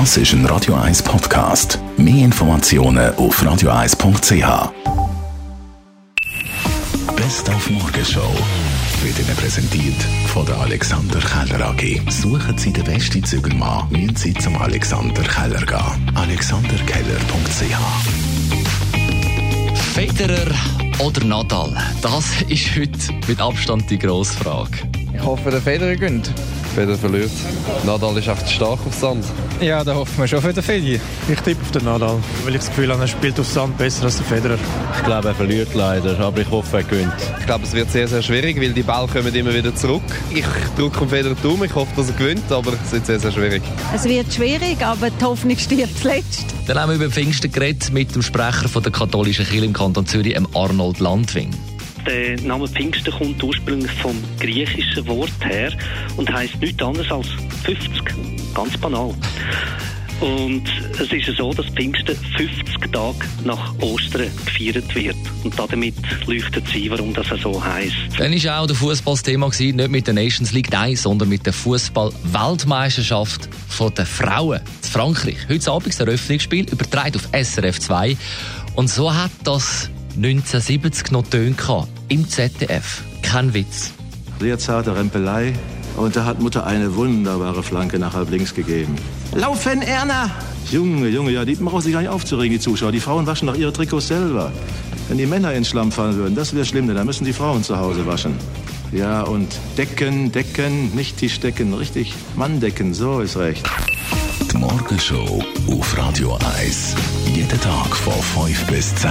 Das ist ein Radio 1 Podcast. Mehr Informationen auf radio1.ch. Best auf Morgenshow wird Ihnen präsentiert von der Alexander Keller AG. Suchen Sie den besten Zügelmann, müssen Sie zum Alexander Keller gehen. AlexanderKeller.ch Federer oder Nadal? Das ist heute mit Abstand die grosse Frage. Ich hoffe, der Federer gönnt. Federer verliert. Nadal ist echt stark auf Sand. Ja, da hoffen wir schon für den Federer. Ich tippe auf den Nadal, weil ich das Gefühl habe, er spielt auf Sand besser als der Federer. Ich glaube, er verliert leider, aber ich hoffe, er gewinnt. Ich glaube, es wird sehr, sehr schwierig, weil die Bälle kommen immer wieder zurück. Ich drücke dem Federer Daumen, ich hoffe, dass er gewinnt, aber es wird sehr, sehr schwierig. Es wird schwierig, aber die Hoffnung stirbt zuletzt. Dann haben wir über Pfingsten geredet mit dem Sprecher von der katholischen Kirche im Kanton Zürich, Arnold Landwing. Der Name Pfingsten kommt ursprünglich vom griechischen Wort her und heißt nichts anderes als 50. Ganz banal. Und es ist so, dass Pfingsten 50 Tage nach Ostern gefeiert wird. Und damit leuchtet sie, warum das so heisst. Dann war auch der Fußball das Thema, nicht mit der Nations League 1, sondern mit der Fußball-Weltmeisterschaft der Frauen in Frankreich. Heute Abend das Eröffnungsspiel, übertragen auf SRF 2. Und so hat das 1970 noch Töne im ZDF. Kein Witz. Sehr zarte Rempelei. Und da hat Mutter eine wunderbare Flanke nach halb links gegeben. Laufen, Erna! Junge, Junge, ja, die brauchen sich gar nicht aufzuregen, die Zuschauer. Die Frauen waschen doch ihre Trikots selber. Wenn die Männer ins Schlamm fallen würden, das wäre schlimm, denn dann müssen die Frauen zu Hause waschen. Ja, und decken, decken, nicht Tischdecken, richtig Manndecken, so ist recht. Die Morgenshow auf Radio 1. Jeden Tag von 5 bis 10.